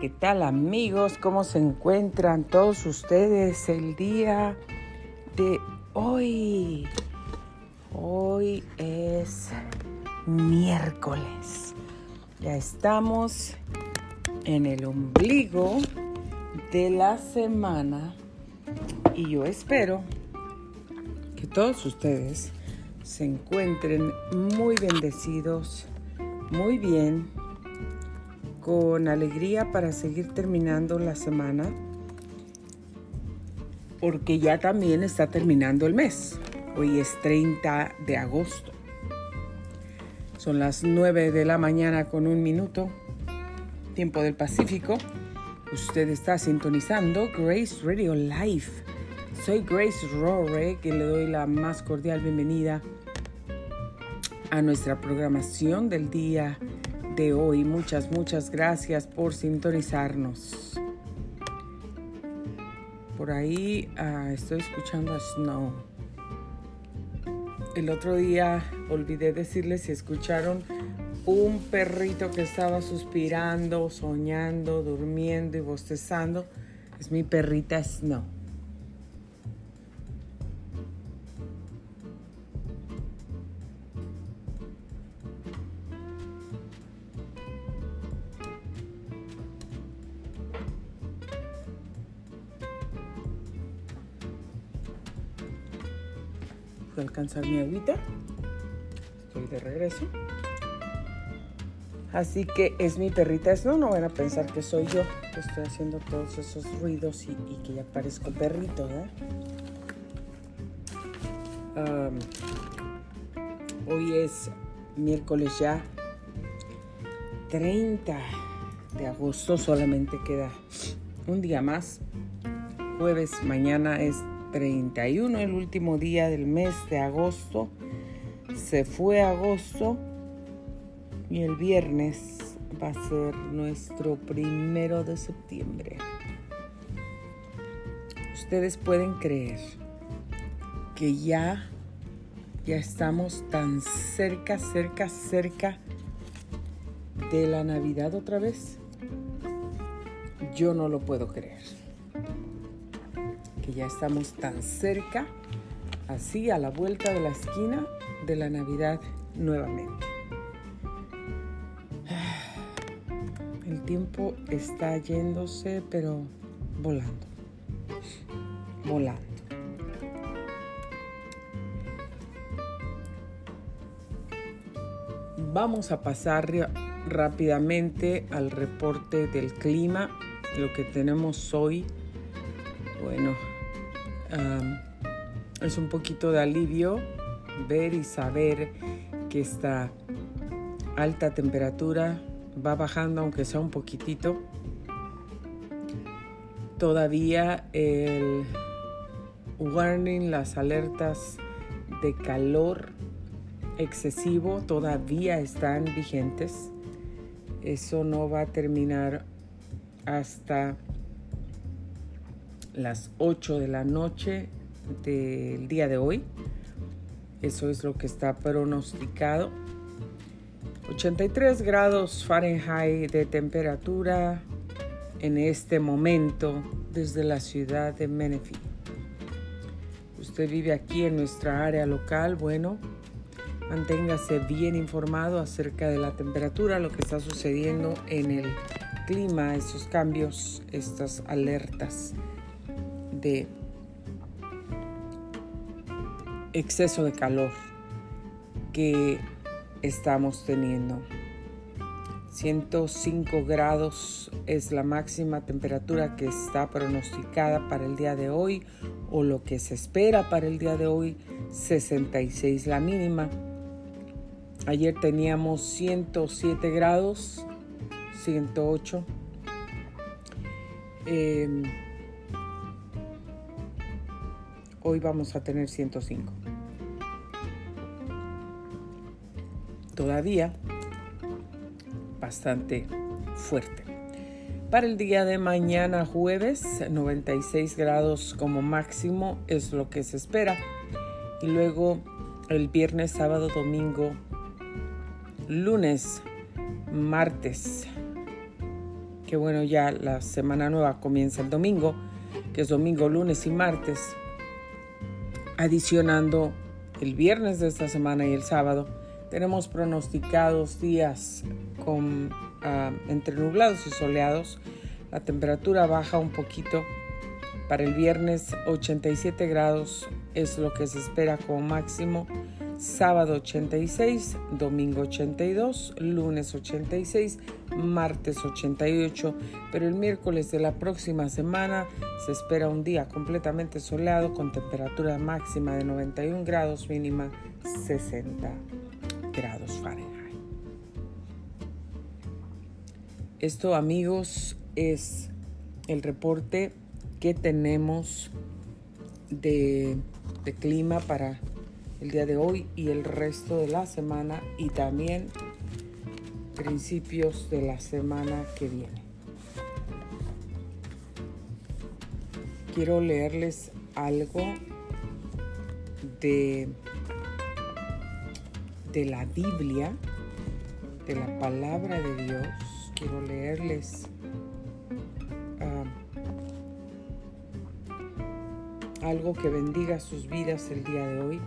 ¿qué tal amigos? ¿Cómo se encuentran todos ustedes el día de hoy? Hoy es miércoles. Ya estamos en el ombligo de la semana y yo espero que todos ustedes se encuentren muy bendecidos, muy bien con alegría para seguir terminando la semana, porque ya también está terminando el mes. Hoy es 30 de agosto. Son las 9 de la mañana con un minuto, tiempo del Pacífico. Usted está sintonizando Grace Radio Live. Soy Grace Rore, que le doy la más cordial bienvenida a nuestra programación del día de hoy. Muchas, muchas gracias por sintonizarnos. Por ahí ah, estoy escuchando a Snow. El otro día olvidé decirles si escucharon un perrito que estaba suspirando, soñando, durmiendo y bostezando. Es mi perrita Snow. Alcanzar mi agüita. Estoy de regreso. Así que es mi perrita. No, no van a pensar que soy yo que estoy haciendo todos esos ruidos y, que ya parezco perrito, hoy es miércoles ya 30 de agosto. Solamente queda un día más. Jueves, mañana es 31, el último día del mes de agosto. Se fue agosto y el viernes va a ser nuestro primero de septiembre. Ustedes pueden creer que ya, ya estamos tan cerca, cerca, cerca de la Navidad otra vez. Yo no lo puedo creer que ya estamos tan cerca, así a la vuelta de la esquina de la Navidad nuevamente. El tiempo está yéndose, pero volando, volando. Vamos a pasar rápidamente al reporte del clima, lo que tenemos hoy. Bueno, es un poquito de alivio ver y saber que esta alta temperatura va bajando aunque sea un poquitito. Todavía el warning, las alertas de calor excesivo todavía están vigentes. Eso no va a terminar hasta las 8 de la noche del día de hoy. Eso es lo que está pronosticado. 83 grados Fahrenheit de temperatura en este momento desde la ciudad de Menifee. Usted vive aquí en nuestra área local, bueno, manténgase bien informado acerca de la temperatura, lo que está sucediendo en el clima, esos cambios, estas alertas exceso de calor que estamos teniendo. 105 grados es la máxima temperatura que está pronosticada para el día de hoy o lo que se espera para el día de hoy, 66 la mínima. Ayer teníamos 107 grados, 108. Hoy vamos a tener 105. Todavía bastante fuerte. Para el día de mañana jueves, 96 grados como máximo es lo que se espera. Y luego el viernes, sábado, domingo, lunes, martes que bueno, ya la semana nueva comienza el domingo, que es domingo, lunes y martes, adicionando el viernes de esta semana y el sábado. Tenemos pronosticados días con, ah, entre nublados y soleados. La temperatura baja un poquito. Para el viernes 87 grados es lo que se espera como máximo sábado 86, domingo 82, lunes 86, martes 88, pero el miércoles de la próxima semana se espera un día completamente soleado con temperatura máxima de 91 grados, mínima 60 grados Fahrenheit. Esto amigos es el reporte que tenemos de, de clima para el día de hoy y el resto de la semana y también principios de la semana que viene. Quiero leerles algo de, de la Biblia, de la palabra de Dios. Quiero leerles ah, algo que bendiga sus vidas el día de hoy.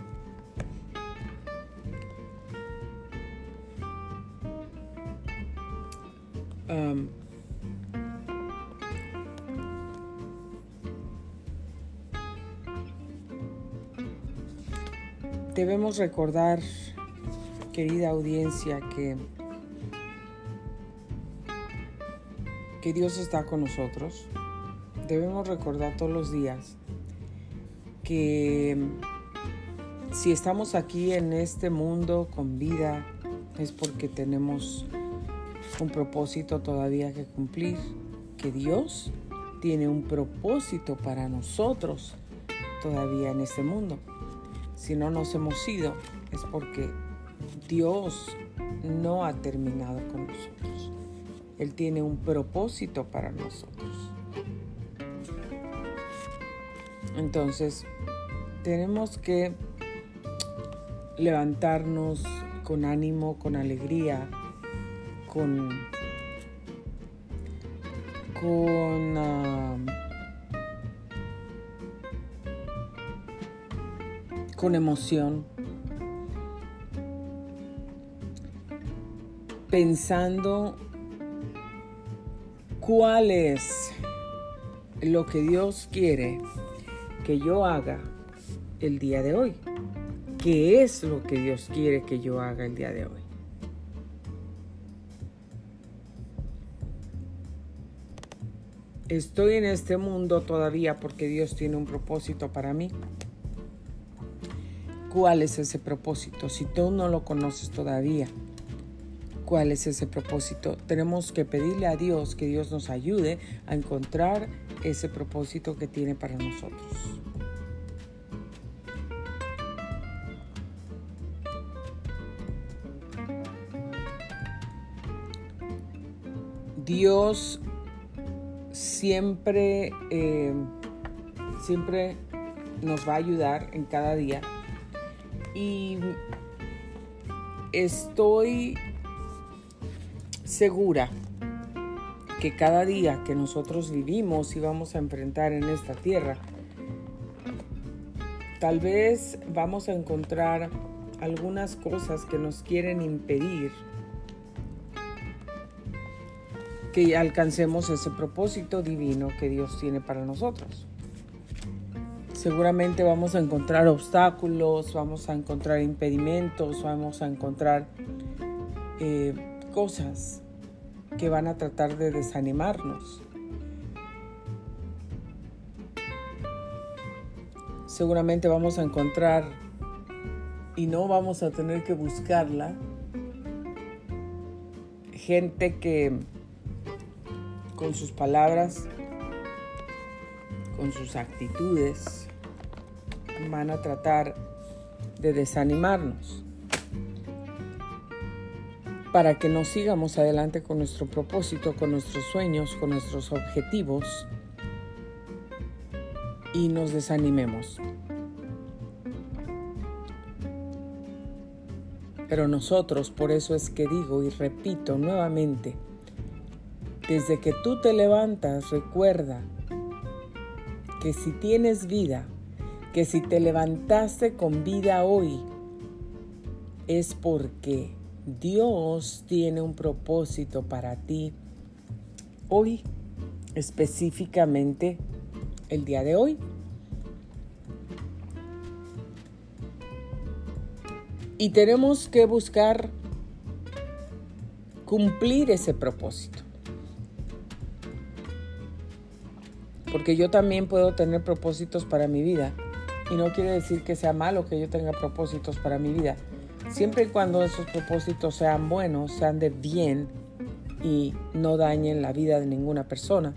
Debemos recordar, querida audiencia, que, que Dios está con nosotros. Debemos recordar todos los días que si estamos aquí en este mundo con vida es porque tenemos un propósito todavía que cumplir, que Dios tiene un propósito para nosotros todavía en este mundo. Si no nos hemos ido es porque Dios no ha terminado con nosotros. Él tiene un propósito para nosotros. Entonces, tenemos que levantarnos con ánimo, con alegría, con, con ah, con emoción, pensando cuál es lo que Dios quiere que yo haga el día de hoy. ¿Qué es lo que Dios quiere que yo haga el día de hoy? Estoy en este mundo todavía porque Dios tiene un propósito para mí. ¿Cuál es ese propósito? Si tú no lo conoces todavía, ¿cuál es ese propósito? Tenemos que pedirle a Dios que Dios nos ayude a encontrar ese propósito que tiene para nosotros. Dios siempre, eh, siempre nos va a ayudar en cada día. Y estoy segura que cada día que nosotros vivimos y vamos a enfrentar en esta tierra, tal vez vamos a encontrar algunas cosas que nos quieren impedir que alcancemos ese propósito divino que Dios tiene para nosotros. Seguramente vamos a encontrar obstáculos, vamos a encontrar impedimentos, vamos a encontrar eh, cosas que van a tratar de desanimarnos. Seguramente vamos a encontrar y no vamos a tener que buscarla gente que con sus palabras, con sus actitudes, van a tratar de desanimarnos para que no sigamos adelante con nuestro propósito, con nuestros sueños, con nuestros objetivos y nos desanimemos. Pero nosotros, por eso es que digo y repito nuevamente, Desde que tú te levantas, recuerda que si tienes vida, que si te levantaste con vida hoy, es porque Dios tiene un propósito para ti hoy, específicamente el día de hoy. Y tenemos que buscar cumplir ese propósito. Porque yo también puedo tener propósitos para mi vida. Y no quiere decir que sea malo que yo tenga propósitos para mi vida. Siempre y cuando esos propósitos sean buenos, sean de bien y no dañen la vida de ninguna persona.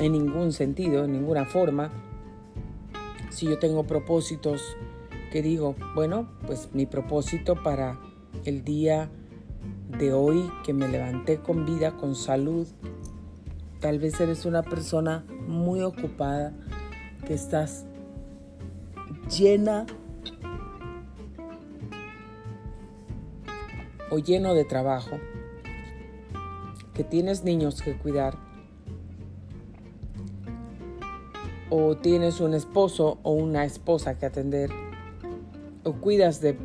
En ningún sentido, en ninguna forma. Si yo tengo propósitos que digo, bueno, pues mi propósito para el día de hoy que me levanté con vida, con salud. Tal vez eres una persona muy ocupada, que estás llena o lleno de trabajo, que tienes niños que cuidar, o tienes un esposo o una esposa que atender, o cuidas de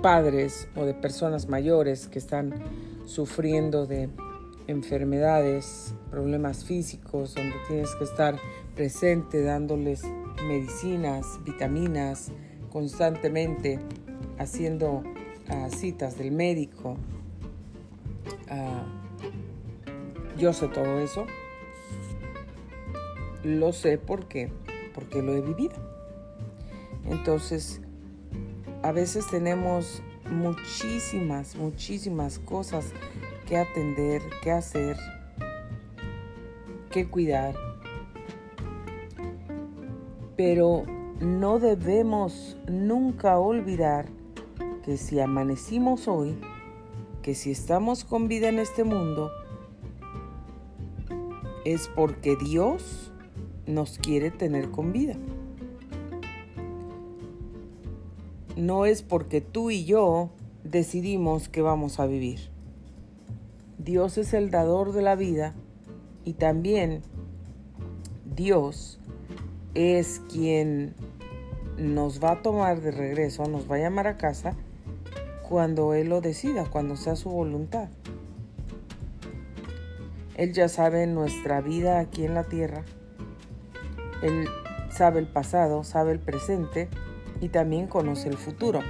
padres o de personas mayores que están sufriendo de enfermedades, problemas físicos, donde tienes que estar presente dándoles medicinas, vitaminas, constantemente haciendo uh, citas del médico. Uh, yo sé todo eso. Lo sé porque, porque lo he vivido. Entonces, a veces tenemos muchísimas, muchísimas cosas que atender, que hacer, que cuidar. Pero no debemos nunca olvidar que si amanecimos hoy, que si estamos con vida en este mundo, es porque Dios nos quiere tener con vida. no es porque tú y yo decidimos que vamos a vivir. Dios es el dador de la vida y también Dios es quien nos va a tomar de regreso, nos va a llamar a casa cuando Él lo decida, cuando sea su voluntad. Él ya sabe nuestra vida aquí en la tierra. Él sabe el pasado, sabe el presente y también conoce el futuro.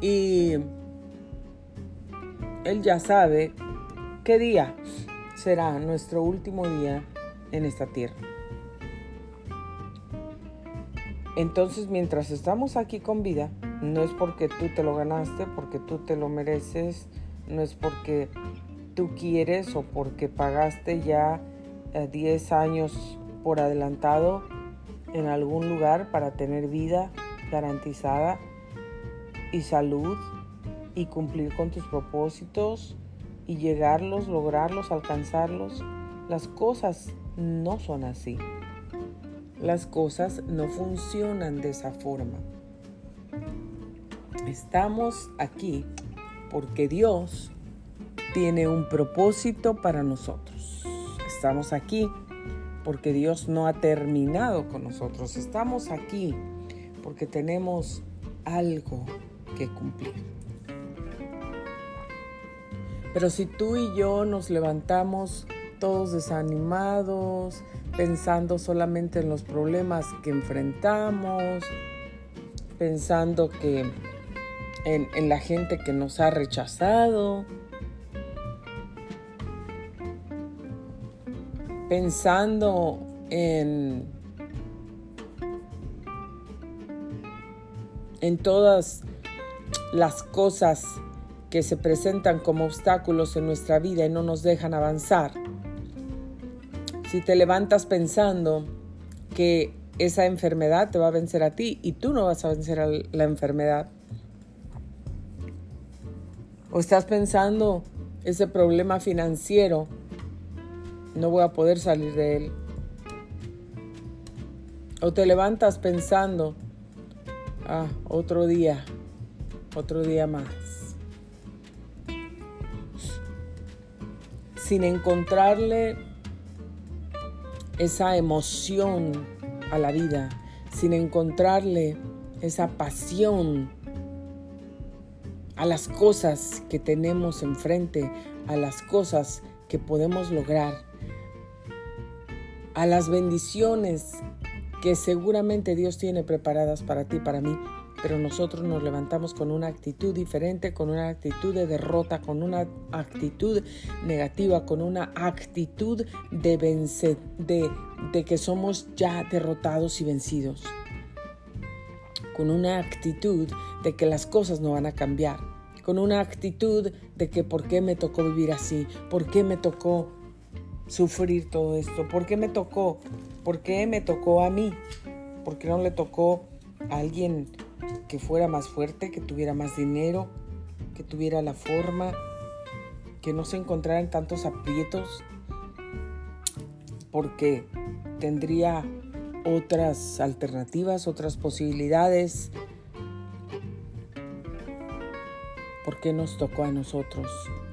Y Él ya sabe qué día será nuestro último día en esta tierra. Entonces, mientras estamos aquí con vida, no es porque tú te lo ganaste, porque tú te lo mereces, no es porque tú quieres o porque pagaste ya 10 eh, años por adelantado en algún lugar para tener vida garantizada y salud y cumplir con tus propósitos y llegarlos, lograrlos, alcanzarlos. Las cosas no son así. Las cosas no funcionan de esa forma. Estamos aquí porque Dios tiene un propósito para nosotros. Estamos aquí porque Dios no ha terminado con nosotros. Estamos aquí porque tenemos algo que cumplir. Pero si tú y yo nos levantamos todos desanimados, pensando solamente en los problemas que enfrentamos, pensando que en, la gente que nos ha rechazado, pensando en, en todas las cosas que se presentan como obstáculos en nuestra vida y no nos dejan avanzar. Si te levantas pensando que esa enfermedad te va a vencer a ti y tú no vas a vencer a la enfermedad. O estás pensando ese problema financiero no voy a poder salir de él. O te levantas pensando, ah, otro día, otro día más. Sin encontrarle esa emoción a la vida, sin encontrarle esa pasión a las cosas que tenemos enfrente, a las cosas que podemos lograr, a las bendiciones que seguramente Dios tiene preparadas para ti, para mí, pero nosotros nos levantamos con una actitud diferente, con una actitud de derrota, con una actitud negativa, con una actitud de vencer, de, que somos ya derrotados y vencidos, con una actitud de que las cosas no van a cambiar, con una actitud de que por qué me tocó vivir así, por qué me tocó sufrir todo esto, por qué me tocó, por qué me tocó a mí, por qué no le tocó a alguien que fuera más fuerte, que tuviera más dinero, que tuviera la forma, que no se encontrara en tantos aprietos, porque tendría otras alternativas, otras posibilidades. ¿Por qué nos tocó a nosotros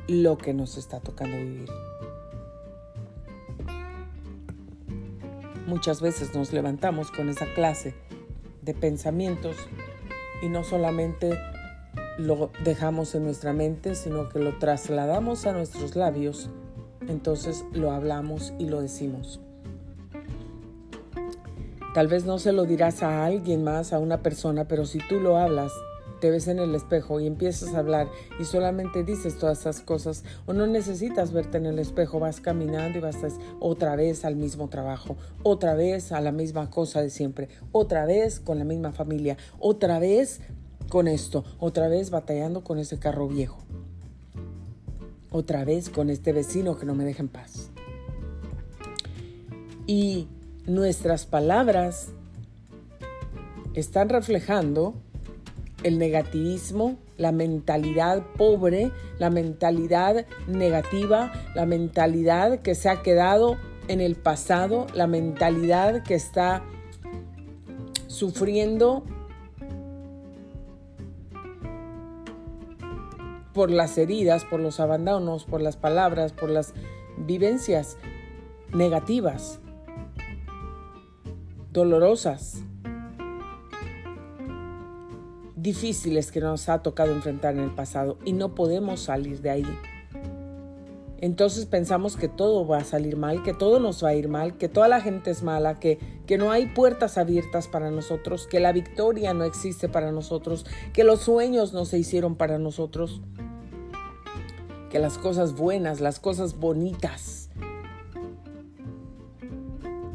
lo que nos está tocando vivir? Muchas veces nos levantamos con esa clase de pensamientos y no solamente lo dejamos en nuestra mente, sino que lo trasladamos a nuestros labios, entonces lo hablamos y lo decimos. Tal vez no se lo dirás a alguien más, a una persona, pero si tú lo hablas, te ves en el espejo y empiezas a hablar y solamente dices todas esas cosas o no necesitas verte en el espejo, vas caminando y vas otra vez al mismo trabajo, otra vez a la misma cosa de siempre, otra vez con la misma familia, otra vez con esto, otra vez batallando con ese carro viejo, otra vez con este vecino que no me deja en paz. Y nuestras palabras están reflejando el negativismo, la mentalidad pobre, la mentalidad negativa, la mentalidad que se ha quedado en el pasado, la mentalidad que está sufriendo por las heridas, por los abandonos, por las palabras, por las vivencias negativas, dolorosas difíciles que nos ha tocado enfrentar en el pasado y no podemos salir de ahí. Entonces pensamos que todo va a salir mal, que todo nos va a ir mal, que toda la gente es mala, que, que no hay puertas abiertas para nosotros, que la victoria no existe para nosotros, que los sueños no se hicieron para nosotros, que las cosas buenas, las cosas bonitas,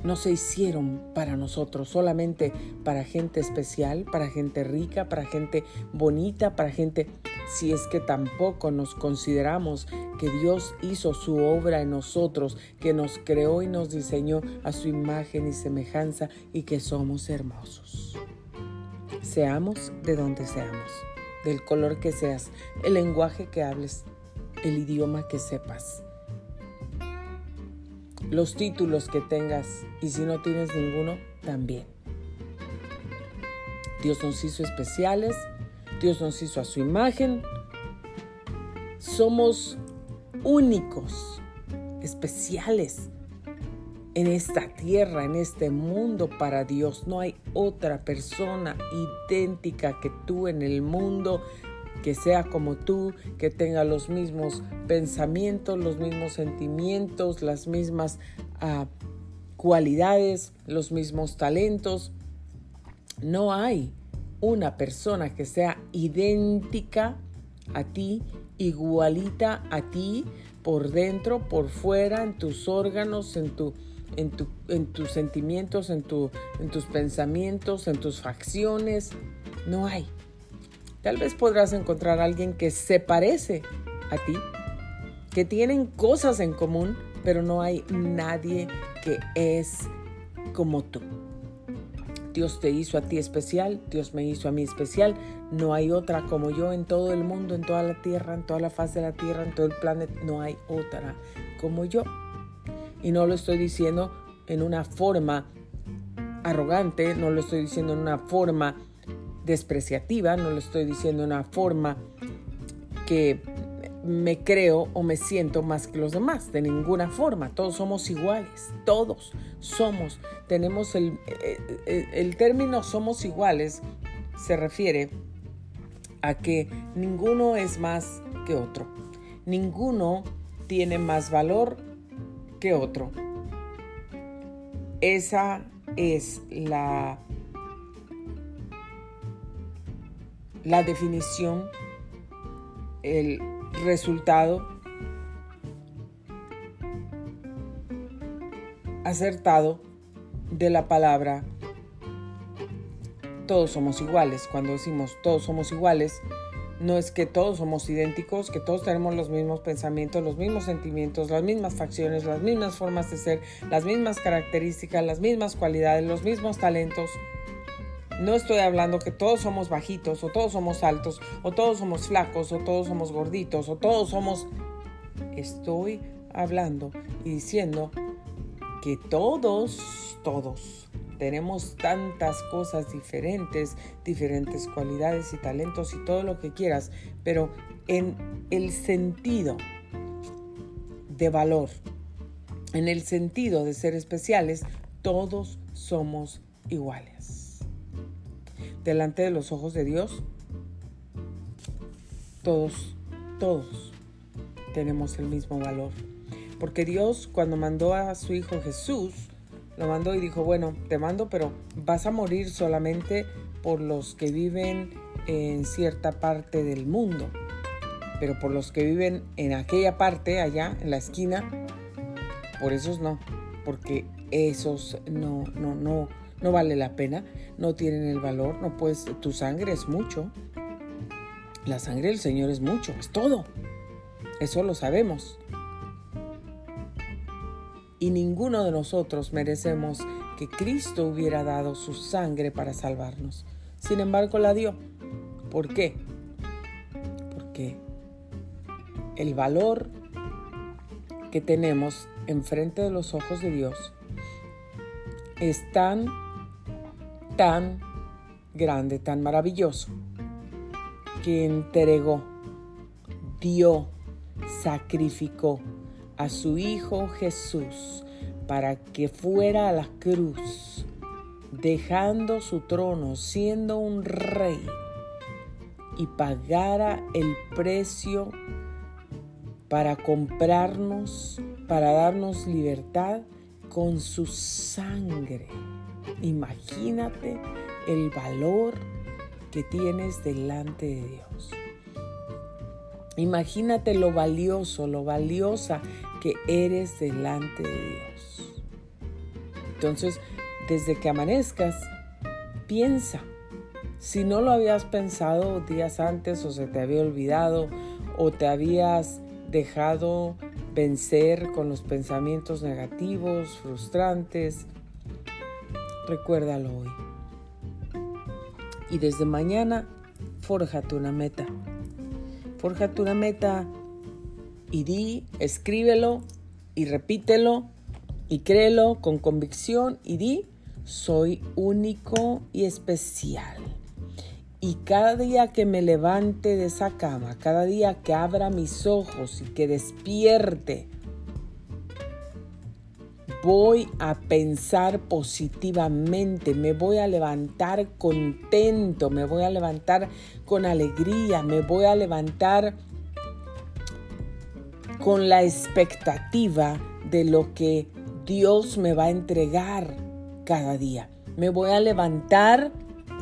no se hicieron para nosotros, solamente para gente especial, para gente rica, para gente bonita, para gente, si es que tampoco nos consideramos que Dios hizo su obra en nosotros, que nos creó y nos diseñó a su imagen y semejanza y que somos hermosos. Seamos de donde seamos, del color que seas, el lenguaje que hables, el idioma que sepas los títulos que tengas y si no tienes ninguno, también. Dios nos hizo especiales, Dios nos hizo a su imagen. Somos únicos, especiales en esta tierra, en este mundo para Dios. No hay otra persona idéntica que tú en el mundo que sea como tú, que tenga los mismos pensamientos, los mismos sentimientos, las mismas ah, cualidades, los mismos talentos. No hay una persona que sea idéntica a ti, igualita a ti, por dentro, por fuera, en tus órganos, en, tu, en, tu, en tus sentimientos, en, tu, en tus pensamientos, en tus facciones. No hay. Tal vez podrás encontrar a alguien que se parece a ti, que tienen cosas en común, pero no hay nadie que es como tú. Dios te hizo a ti especial, Dios me hizo a mí especial. No hay otra como yo en todo el mundo, en toda la tierra, en toda la faz de la tierra, en todo el planeta. No hay otra como yo. Y no lo estoy diciendo en una forma arrogante, no lo estoy diciendo en una forma despreciativa, no lo estoy diciendo de una forma que me creo o me siento más que los demás, de ninguna forma. Todos somos iguales, todos somos. Tenemos el, eh, eh, el, término somos iguales se refiere a que ninguno es más que otro. Ninguno tiene más valor que otro. Esa es la, la definición, el resultado acertado de la palabra todos somos iguales. Cuando decimos todos somos iguales, no es que todos somos idénticos, que todos tenemos los mismos pensamientos, los mismos sentimientos, las mismas facciones, las mismas formas de ser, las mismas características, las mismas cualidades, los mismos talentos. No estoy hablando que todos somos bajitos o todos somos altos o todos somos flacos o todos somos gorditos o todos somos... Estoy hablando y diciendo que todos, todos tenemos tantas cosas diferentes, diferentes cualidades y talentos y todo lo que quieras, pero en el sentido de valor, en el sentido de ser especiales, todos somos iguales delante de los ojos de Dios, todos, todos tenemos el mismo valor. Porque Dios cuando mandó a su Hijo Jesús, lo mandó y dijo, bueno, te mando, pero vas a morir solamente por los que viven en cierta parte del mundo. Pero por los que viven en aquella parte, allá, en la esquina, por esos no. Porque esos no, no, no, no vale la pena, no tienen el valor, no puedes, tu sangre es mucho. La sangre del Señor es mucho, es todo. Eso lo sabemos. Y ninguno de nosotros merecemos que Cristo hubiera dado su sangre para salvarnos. Sin embargo, la dio. ¿Por qué? Porque el valor que tenemos enfrente de los ojos de Dios es tan tan grande, tan maravilloso, que entregó, dio, sacrificó a su Hijo Jesús para que fuera a la cruz, dejando su trono, siendo un rey, y pagara el precio para comprarnos, para darnos libertad con su sangre. Imagínate el valor que tienes delante de Dios. Imagínate lo valioso, lo valiosa que eres delante de Dios. Entonces, desde que amanezcas, piensa. Si no lo habías pensado días antes o se te había olvidado o te habías dejado vencer con los pensamientos negativos, frustrantes, recuérdalo hoy. Y desde mañana, forjate una meta. Forjate una meta y di, escríbelo y repítelo y créelo con convicción y di, soy único y especial. Y cada día que me levante de esa cama, cada día que abra mis ojos y que despierte, voy a pensar positivamente, me voy a levantar contento, me voy a levantar con alegría, me voy a levantar con la expectativa de lo que Dios me va a entregar cada día. Me voy a levantar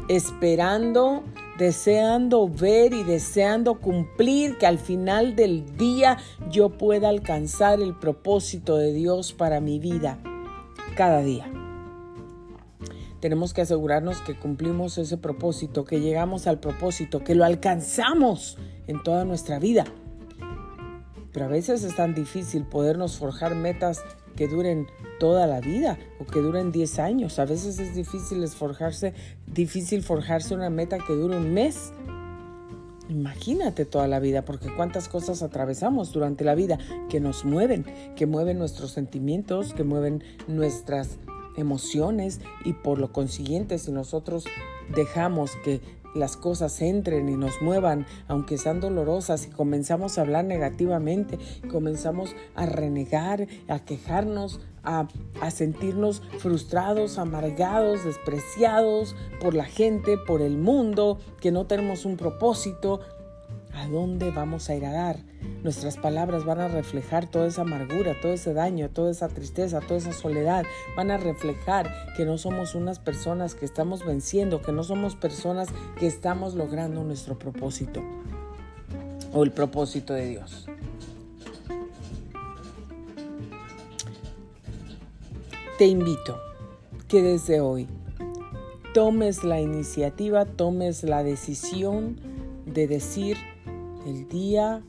esperando deseando ver y deseando cumplir que al final del día yo pueda alcanzar el propósito de Dios para mi vida cada día. Tenemos que asegurarnos que cumplimos ese propósito, que llegamos al propósito, que lo alcanzamos en toda nuestra vida. Pero a veces es tan difícil podernos forjar metas que duren toda la vida o que duren 10 años. A veces es difícil forjarse, difícil forjarse una meta que dure un mes. Imagínate toda la vida, porque cuántas cosas atravesamos durante la vida que nos mueven, que mueven nuestros sentimientos, que mueven nuestras emociones y por lo consiguiente si nosotros dejamos que las cosas entren y nos muevan, aunque sean dolorosas, y comenzamos a hablar negativamente, comenzamos a renegar, a quejarnos, a, a, sentirnos frustrados, amargados, despreciados por la gente, por el mundo, que no tenemos un propósito, ¿a dónde vamos a ir a dar? Nuestras palabras van a reflejar toda esa amargura, todo ese daño, toda esa tristeza, toda esa soledad. Van a reflejar que no somos unas personas que estamos venciendo, que no somos personas que estamos logrando nuestro propósito o el propósito de Dios. Te invito que desde hoy tomes la iniciativa, tomes la decisión de decir, el día,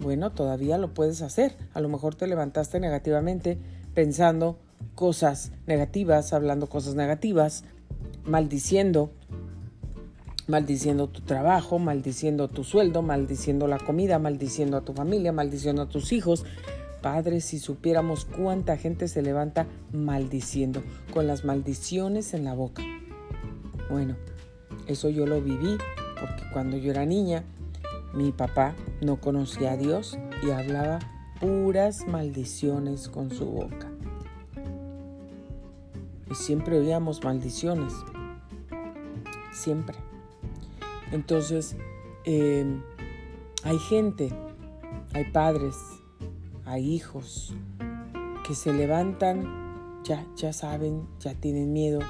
bueno, todavía lo puedes hacer. A lo mejor te levantaste negativamente pensando cosas negativas, hablando cosas negativas, maldiciendo, maldiciendo tu trabajo, maldiciendo tu sueldo, maldiciendo la comida, maldiciendo a tu familia, maldiciendo a tus hijos. Padre, si supiéramos cuánta gente se levanta maldiciendo, con las maldiciones en la boca. Bueno, eso yo lo viví, porque cuando yo era niña, mi papá no conocía a Dios y hablaba puras maldiciones con su boca. Y siempre oíamos maldiciones. Siempre. Entonces, em, hay gente, hay padres, hay hijos que se levantan, ya, ya saben, ya tienen miedo,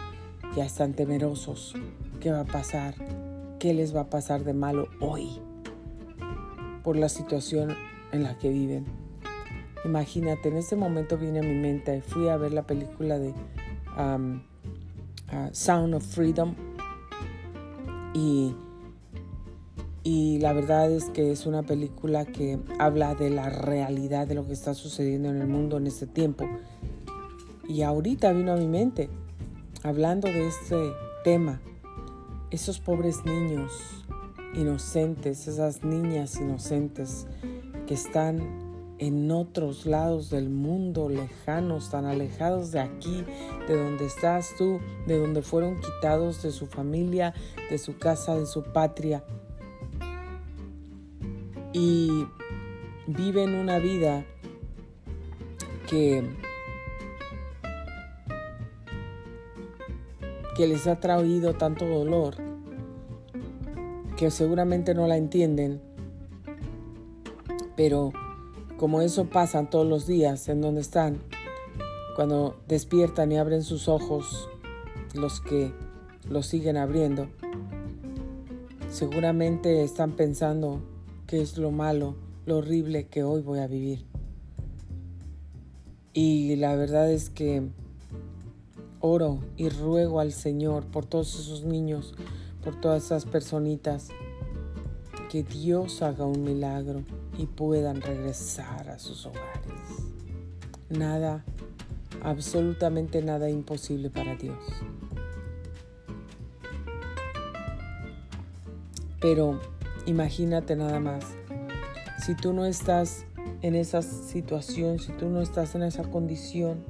ya están temerosos. ¿Qué va a pasar? ¿Qué les va a pasar de malo hoy? Por la situación en la que viven. Imagínate, en este momento viene a mi mente, fui a ver la película de uh, Sound of Freedom y, y la verdad es que es una película que habla de la realidad de lo que está sucediendo en el mundo en este tiempo. Y ahorita vino a mi mente, hablando de este tema, esos pobres niños inocentes, esas niñas inocentes que están en otros lados del mundo, lejanos, tan alejados de aquí, de donde estás tú, de donde fueron quitados de su familia, de su casa, de su patria. Y viven una vida que, que les ha traído tanto dolor que seguramente no la entienden, pero como eso pasa todos los días en donde están, cuando despiertan y abren sus ojos, los que los siguen abriendo, seguramente están pensando qué es lo malo, lo horrible que hoy voy a vivir. Y la verdad es que oro y ruego al Señor por todos esos niños, por todas esas personitas, que Dios haga un milagro y puedan regresar a sus hogares. Nada, absolutamente nada imposible para Dios. Pero imagínate nada más, si tú no estás en esa situación, si tú no estás en esa condición,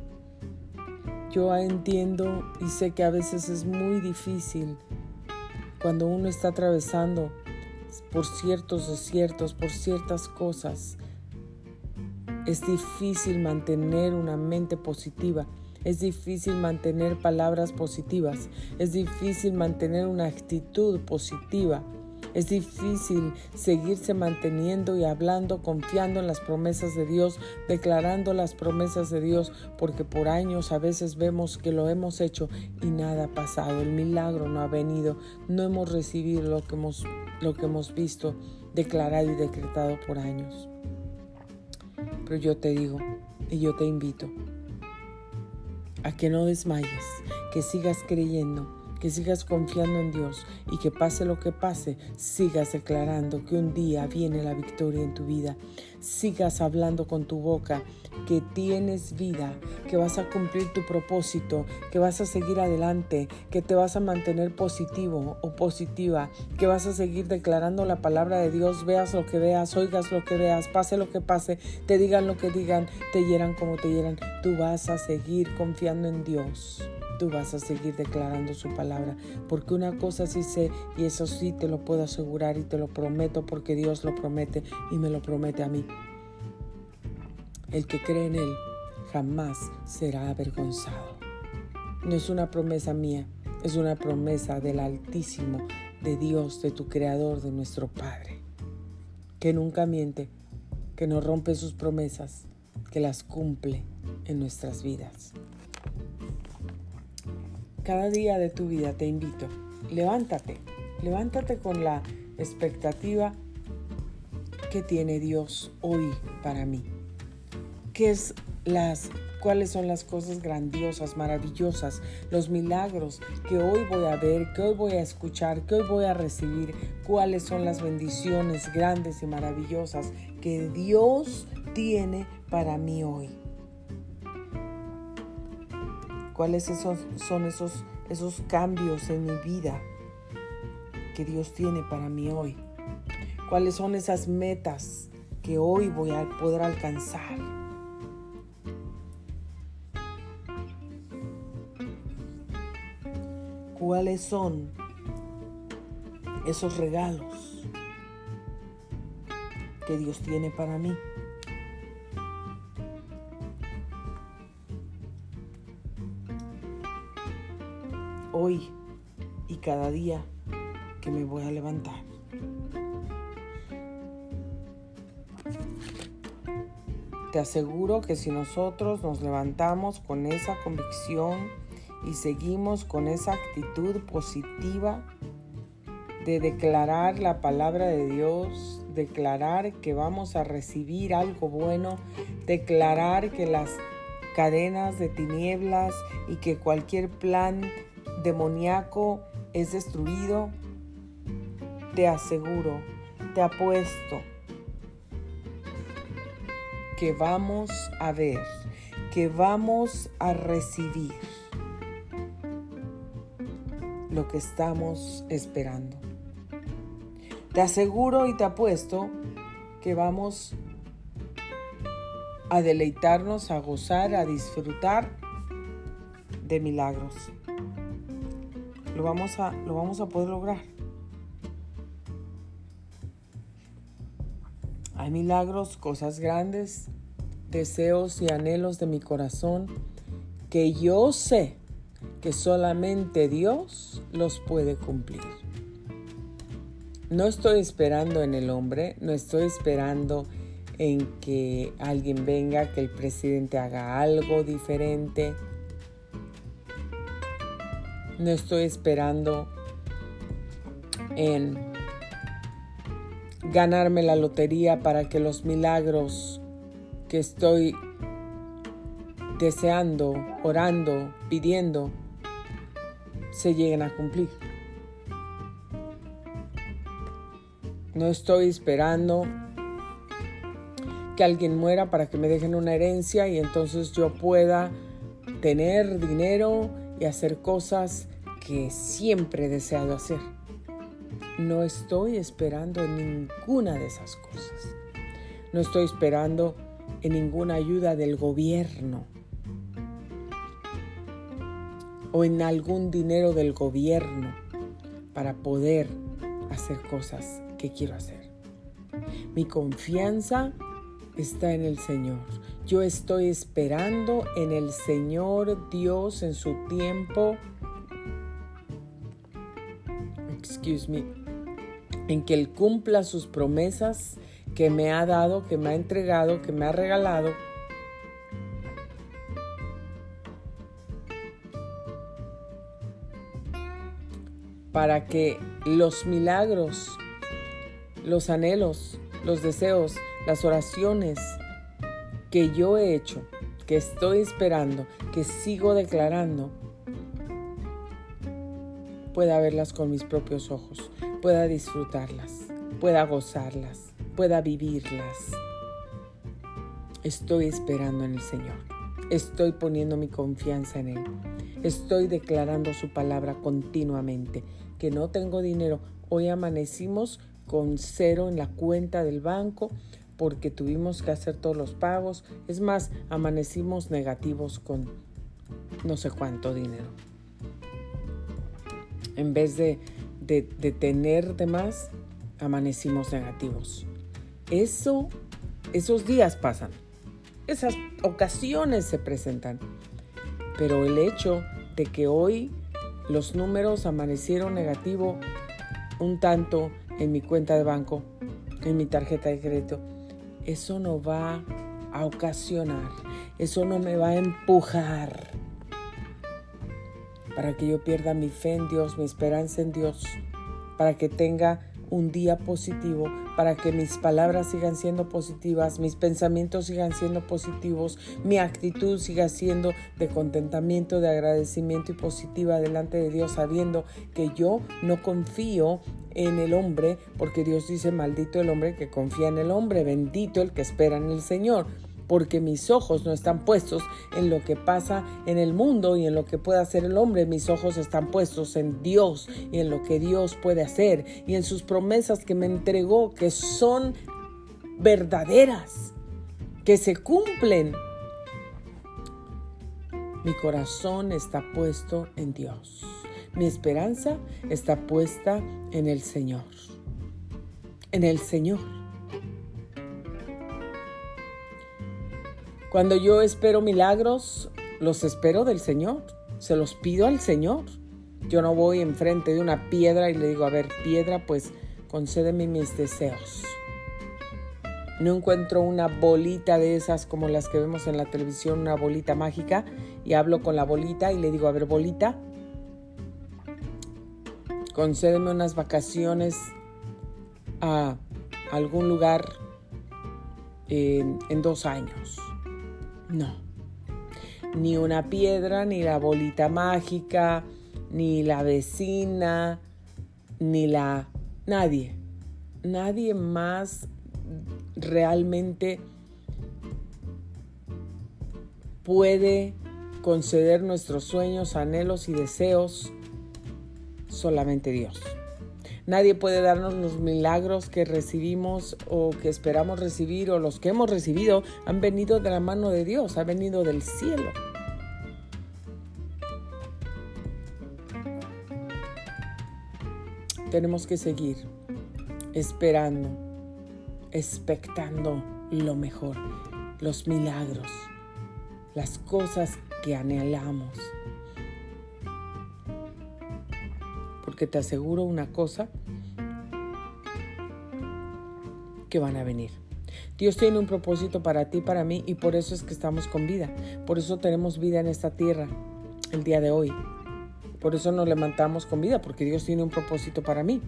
yo entiendo y sé que a veces es muy difícil cuando uno está atravesando por ciertos desiertos, por ciertas cosas, es difícil mantener una mente positiva. Es difícil mantener palabras positivas. Es difícil mantener una actitud positiva. Es difícil seguirse manteniendo y hablando, confiando en las promesas de Dios, declarando las promesas de Dios, porque por años a veces vemos que lo hemos hecho y nada ha pasado, el milagro no ha venido, no hemos recibido lo que hemos, lo que hemos visto, declarado y decretado por años. Pero yo te digo y yo te invito a que no desmayes, que sigas creyendo que sigas confiando en Dios y que pase lo que pase, sigas declarando que un día viene la victoria en tu vida. Sigas hablando con tu boca que tienes vida, que vas a cumplir tu propósito, que vas a seguir adelante, que te vas a mantener positivo o positiva, que vas a seguir declarando la palabra de Dios, veas lo que veas, oigas lo que veas, pase lo que pase, te digan lo que digan, te hieran como te hieran, tú vas a seguir confiando en Dios tú vas a seguir declarando su palabra. Porque una cosa sí sé y eso sí te lo puedo asegurar y te lo prometo porque Dios lo promete y me lo promete a mí. El que cree en Él jamás será avergonzado. No es una promesa mía, es una promesa del Altísimo, de Dios, de tu Creador, de nuestro Padre, que nunca miente, que no rompe sus promesas, que las cumple en nuestras vidas. Cada día de tu vida te invito, levántate, levántate con la expectativa que tiene Dios hoy para mí. ¿Qué es las cuáles son las cosas grandiosas, maravillosas, los milagros que hoy voy a ver, que hoy voy a escuchar, que hoy voy a recibir, cuáles son las bendiciones grandes y maravillosas que Dios tiene para mí hoy. ¿Cuáles son esos, esos cambios en mi vida que Dios tiene para mí hoy? ¿Cuáles son esas metas que hoy voy a poder alcanzar? cuáles son esos regalos que Dios tiene para mí. Hoy y cada día que me voy a levantar. Te aseguro que si nosotros nos levantamos con esa convicción, y seguimos con esa actitud positiva de declarar la palabra de Dios, declarar que vamos a recibir algo bueno, declarar que las cadenas de tinieblas y que cualquier plan demoníaco es destruido, te aseguro, te apuesto que vamos a ver, que vamos a recibir lo que estamos esperando. Te aseguro y te apuesto que vamos a deleitarnos, a gozar, a disfrutar de milagros. Lo vamos a, lo vamos a poder lograr. Hay milagros, cosas grandes, deseos y anhelos de mi corazón que yo sé que solamente Dios los puede cumplir. No estoy esperando en el hombre, no estoy esperando en que alguien venga, que el presidente haga algo diferente. No estoy esperando en ganarme la lotería para que los milagros que estoy deseando, orando, pidiendo, se lleguen a cumplir. No estoy esperando que alguien muera para que me dejen una herencia y entonces yo pueda tener dinero y hacer cosas que siempre he deseado hacer. No estoy esperando ninguna de esas cosas. No estoy esperando en ninguna ayuda del gobierno o en algún dinero del gobierno para poder hacer cosas que quiero hacer. Mi confianza está en el Señor. Yo estoy esperando en el Señor Dios en su tiempo. Excuse me. En que Él cumpla sus promesas que me ha dado, que me ha entregado, que me ha regalado para que los milagros, los anhelos, los deseos, las oraciones que yo he hecho, que estoy esperando, que sigo declarando, pueda verlas con mis propios ojos, pueda disfrutarlas, pueda gozarlas, pueda vivirlas. Estoy esperando en el Señor. Estoy poniendo mi confianza en Él. Estoy declarando su palabra continuamente que no tengo dinero. Hoy amanecimos con cero en la cuenta del banco porque tuvimos que hacer todos los pagos. Es más, amanecimos negativos con no sé cuánto dinero. En vez de, de, tener de más, amanecimos negativos. Eso, esos días pasan. Esas ocasiones se presentan. Pero el hecho de que hoy los números amanecieron negativo un tanto en mi cuenta de banco, en mi tarjeta de crédito, eso no va a ocasionar, eso no me va a empujar para que yo pierda mi fe en Dios, mi esperanza en Dios, para que tenga un día positivo, para que mis palabras sigan siendo positivas, mis pensamientos sigan siendo positivos, mi actitud siga siendo de contentamiento, de agradecimiento y positiva delante de Dios, sabiendo que yo no confío en el hombre, porque Dios dice, maldito el hombre que confía en el hombre, bendito el que espera en el Señor porque mis ojos no están puestos en lo que pasa en el mundo y en lo que puede hacer el hombre, mis ojos están puestos en Dios y en lo que Dios puede hacer y en sus promesas que me entregó, que son verdaderas, que se cumplen. Mi corazón está puesto en Dios. Mi esperanza está puesta en el Señor. En el Señor. Cuando yo espero milagros, los espero del Señor, se los pido al Señor. Yo no voy enfrente de una piedra y le digo, a ver, piedra, pues concédeme mis deseos. No encuentro una bolita de esas como las que vemos en la televisión, una bolita mágica, y hablo con la bolita y le digo, a ver, bolita, concédeme unas vacaciones a algún lugar en, en dos años. No. Ni una piedra, ni la bolita mágica, ni la vecina, ni la... Nadie. Nadie más realmente puede conceder nuestros sueños, anhelos y deseos. Solamente Dios. Nadie puede darnos los milagros que recibimos o que esperamos recibir o los que hemos recibido han venido de la mano de Dios, han venido del cielo. Tenemos que seguir esperando, expectando lo mejor, los milagros, las cosas que anhelamos. Porque te aseguro una cosa, que van a venir. Dios tiene un propósito para ti, para mí, y por eso es que estamos con vida. Por eso tenemos vida en esta tierra el día de hoy. Por eso nos levantamos con vida, porque Dios tiene un propósito para mí.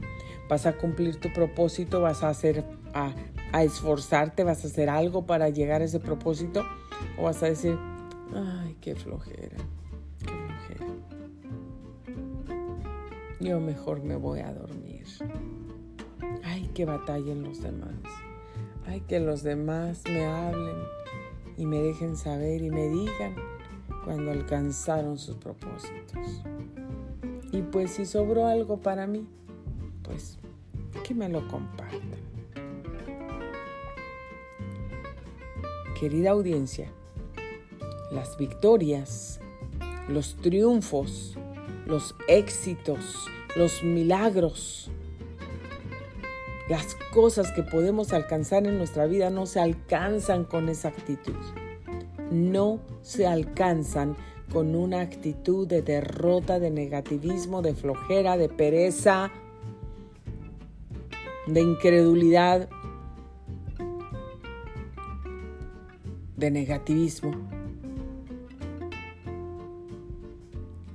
Vas a cumplir tu propósito, vas a hacer, a, a esforzarte, vas a hacer algo para llegar a ese propósito, o vas a decir, ay, qué flojera, qué flojera. Yo mejor me voy a dormir. Ay, que batallen los demás. Ay, que los demás me hablen y me dejen saber y me digan cuando alcanzaron sus propósitos. Y pues si sobró algo para mí, pues que me lo compartan. Querida audiencia, las victorias, los triunfos, los éxitos, los milagros, las cosas que podemos alcanzar en nuestra vida no se alcanzan con esa actitud. No se alcanzan con una actitud de derrota, de negativismo, de flojera, de pereza, de incredulidad, de negativismo.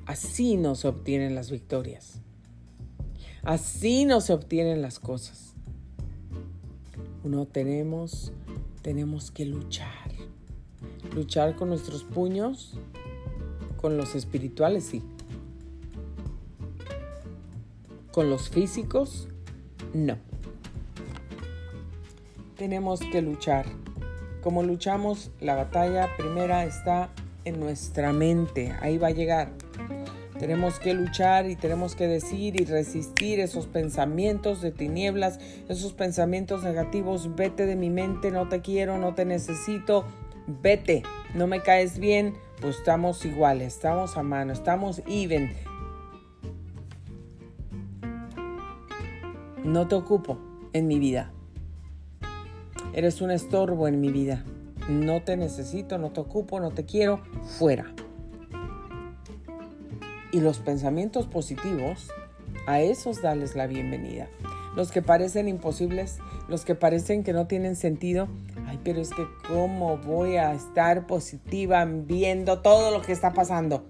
Así no se obtienen las victorias. Así no se obtienen las cosas. Uno tenemos, tenemos que luchar. Luchar con nuestros puños, con los espirituales, sí. Con los físicos, no. Tenemos que luchar. Como luchamos, la batalla primera está en nuestra mente. Ahí va a llegar. Tenemos que luchar y tenemos que decir y resistir esos pensamientos de tinieblas, esos pensamientos negativos. Vete de mi mente, no te quiero, no te necesito. Vete, no me caes bien, pues estamos iguales, estamos a mano, estamos even. no te ocupo en mi vida. Eres un estorbo en mi vida. No te necesito, no te ocupo, no te quiero, fuera. Y los pensamientos positivos, a esos dales la bienvenida. Los que parecen imposibles, los que parecen que no tienen sentido, ay, pero es que cómo voy a estar positiva viendo todo lo que está pasando.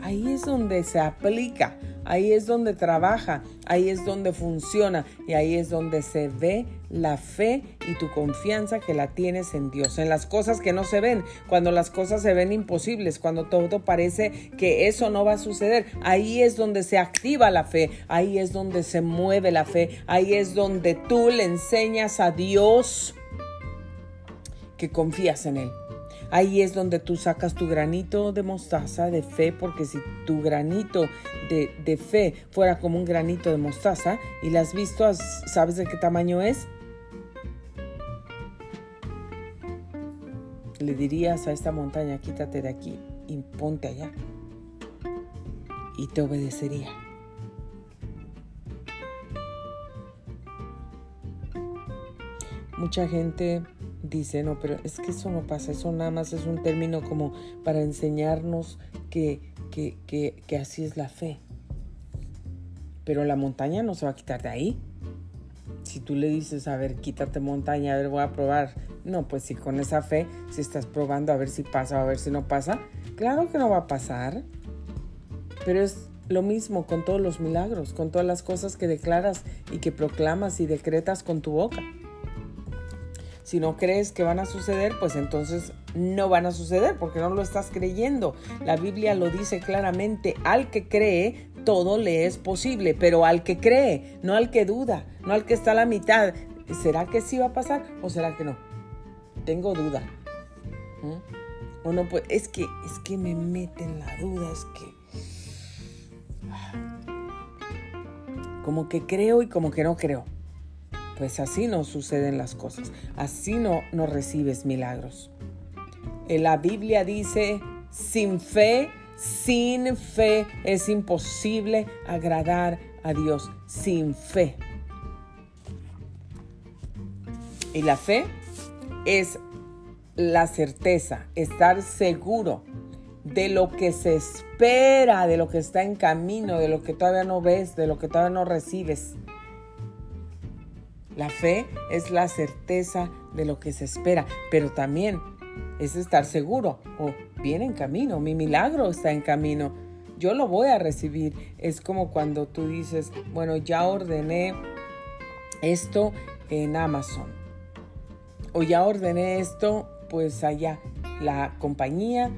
Ahí es donde se aplica, ahí es donde trabaja, ahí es donde funciona y ahí es donde se ve la fe y tu confianza que la tienes en Dios, en las cosas que no se ven, cuando las cosas se ven imposibles, cuando todo parece que eso no va a suceder, ahí es donde se activa la fe, ahí es donde se mueve la fe, ahí es donde tú le enseñas a Dios que confías en Él. Ahí es donde tú sacas tu granito de mostaza de fe, porque si tu granito de, fe fuera como un granito de mostaza y la has visto, ¿sabes de qué tamaño es? Le dirías a esta montaña, quítate de aquí y ponte allá. Y te obedecería. Mucha gente dice, no, pero es que eso no pasa, eso nada más es un término como para enseñarnos que, que, así es la fe. Pero la montaña no se va a quitar de ahí. Si tú le dices, a ver, quítate montaña, a ver, voy a probar. No, pues si con esa fe, si estás probando a ver si pasa o a ver si no pasa, claro que no va a pasar. Pero es lo mismo con todos los milagros, con todas las cosas que declaras y que proclamas y decretas con tu boca. Si no crees que van a suceder, pues entonces no van a suceder porque no lo estás creyendo. La Biblia lo dice claramente, al que cree, todo le es posible, pero al que cree, no al que duda, no al que está a la mitad. ¿Será que sí va a pasar o será que no? Tengo duda. ¿Mm? O no, pues es que, es que me mete en la duda, es que... Como que creo y como que no creo. Pues así no suceden las cosas, así no, no recibes milagros. En la Biblia dice, sin fe, sin fe es imposible agradar a Dios, sin fe. Y la fe es la certeza, estar seguro de lo que se espera, de lo que está en camino, de lo que todavía no ves, de lo que todavía no recibes. La fe es la certeza de lo que se espera, pero también es estar seguro, o oh, viene en camino, mi milagro está en camino, yo lo voy a recibir. Es como cuando tú dices, bueno, ya ordené esto en Amazon, o ya ordené esto pues allá. La compañía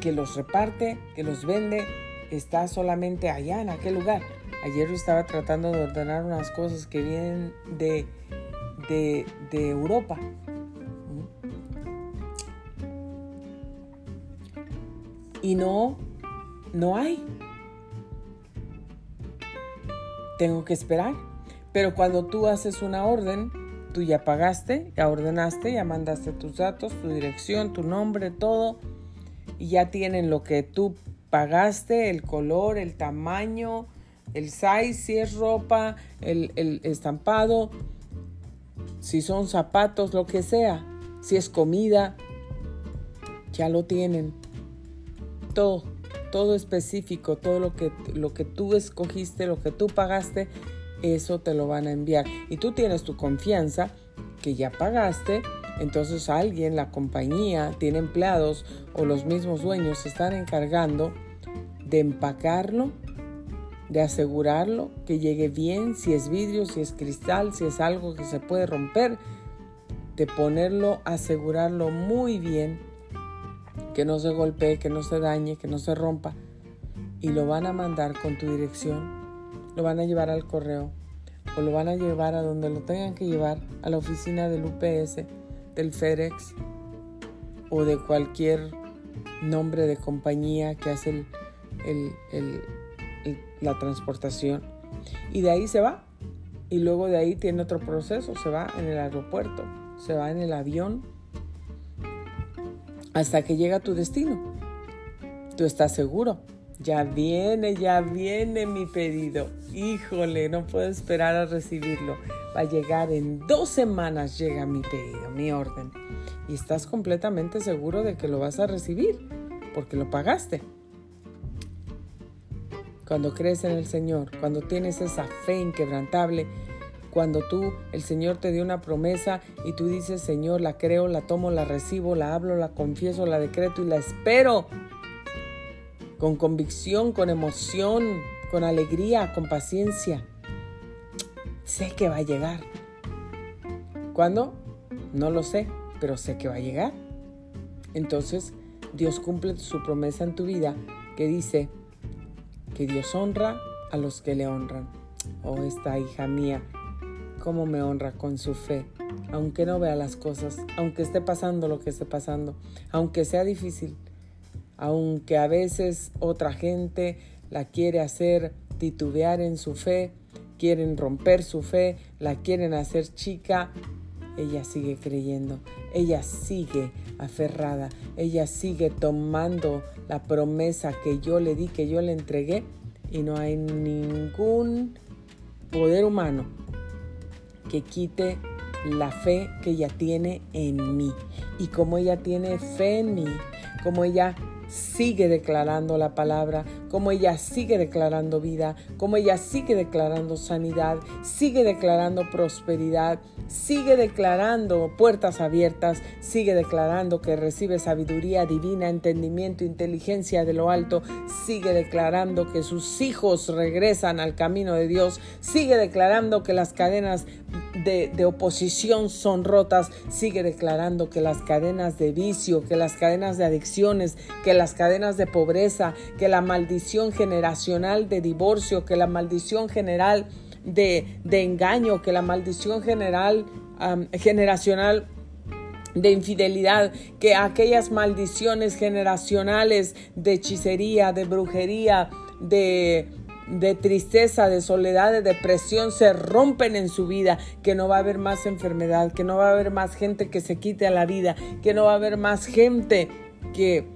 que los reparte, que los vende, está solamente allá en aquel lugar. Ayer yo estaba tratando de ordenar unas cosas que vienen de, de, Europa. Y no, no hay. Tengo que esperar. Pero cuando tú haces una orden, tú ya pagaste, ya ordenaste, ya mandaste tus datos, tu dirección, tu nombre, todo. Y ya tienen lo que tú pagaste, el color, el tamaño, el size, si es ropa, el, estampado, si son zapatos, lo que sea, si es comida, ya lo tienen. Todo, todo específico, todo lo que, lo que tú escogiste, lo que tú pagaste, eso te lo van a enviar. Y tú tienes tu confianza que ya pagaste, entonces alguien, la compañía, tiene empleados o los mismos dueños se están encargando de empacarlo de asegurarlo, que llegue bien, si es vidrio, si es cristal, si es algo que se puede romper, de ponerlo, asegurarlo muy bien, que no se golpee, que no se dañe, que no se rompa. Y lo van a mandar con tu dirección, lo van a llevar al correo o lo van a llevar a donde lo tengan que llevar, a la oficina del UPS, del FedEx o de cualquier nombre de compañía que hace el, el la transportación y de ahí se va. Y luego de ahí tiene otro proceso, se va en el aeropuerto, se va en el avión hasta que llega a tu destino. Tú estás seguro Ya viene, ya viene mi pedido. Híjole, no puedo esperar a recibirlo. Va a llegar en dos semanas, llega mi pedido, mi orden. Y estás completamente seguro de que lo vas a recibir, porque lo pagaste. Cuando crees en el Señor, cuando tienes esa fe inquebrantable, cuando tú, el Señor te dio una promesa y tú dices, Señor, la creo, la tomo, la recibo, la hablo, la confieso, la decreto y la espero con convicción, con emoción, con alegría, con paciencia. Sé que va a llegar. ¿Cuándo? No lo sé, pero sé que va a llegar. Entonces, Dios cumple su promesa en tu vida que dice que Dios honra a los que le honran. Oh, esta hija mía, cómo me honra con su fe, aunque no vea las cosas, aunque esté pasando lo que esté pasando, aunque sea difícil, aunque a veces otra gente la quiere hacer titubear en su fe, quieren romper su fe, la quieren hacer chica, ella sigue creyendo, ella sigue aferrada, ella sigue tomando la promesa que yo le di, que yo le entregué, y no hay ningún poder humano que quite la fe que ella tiene en mí. Y como ella tiene fe en mí, como ella sigue declarando la palabra, como ella sigue declarando vida, como ella sigue declarando sanidad, sigue declarando prosperidad, sigue declarando puertas abiertas, sigue declarando que recibe sabiduría divina, entendimiento, inteligencia de lo alto, sigue declarando que sus hijos regresan al camino de Dios, sigue declarando que las cadenas de, oposición son rotas, sigue declarando que las cadenas de vicio, que las cadenas de adicciones, que las cadenas de pobreza, que la maldición generacional de divorcio, que la maldición general de, engaño, que la maldición general, generacional de infidelidad, que aquellas maldiciones generacionales de hechicería, de brujería, de de tristeza, de soledad, de depresión se rompen en su vida, que no va a haber más enfermedad, que no va a haber más gente que se quite a la vida, que no va a haber más gente que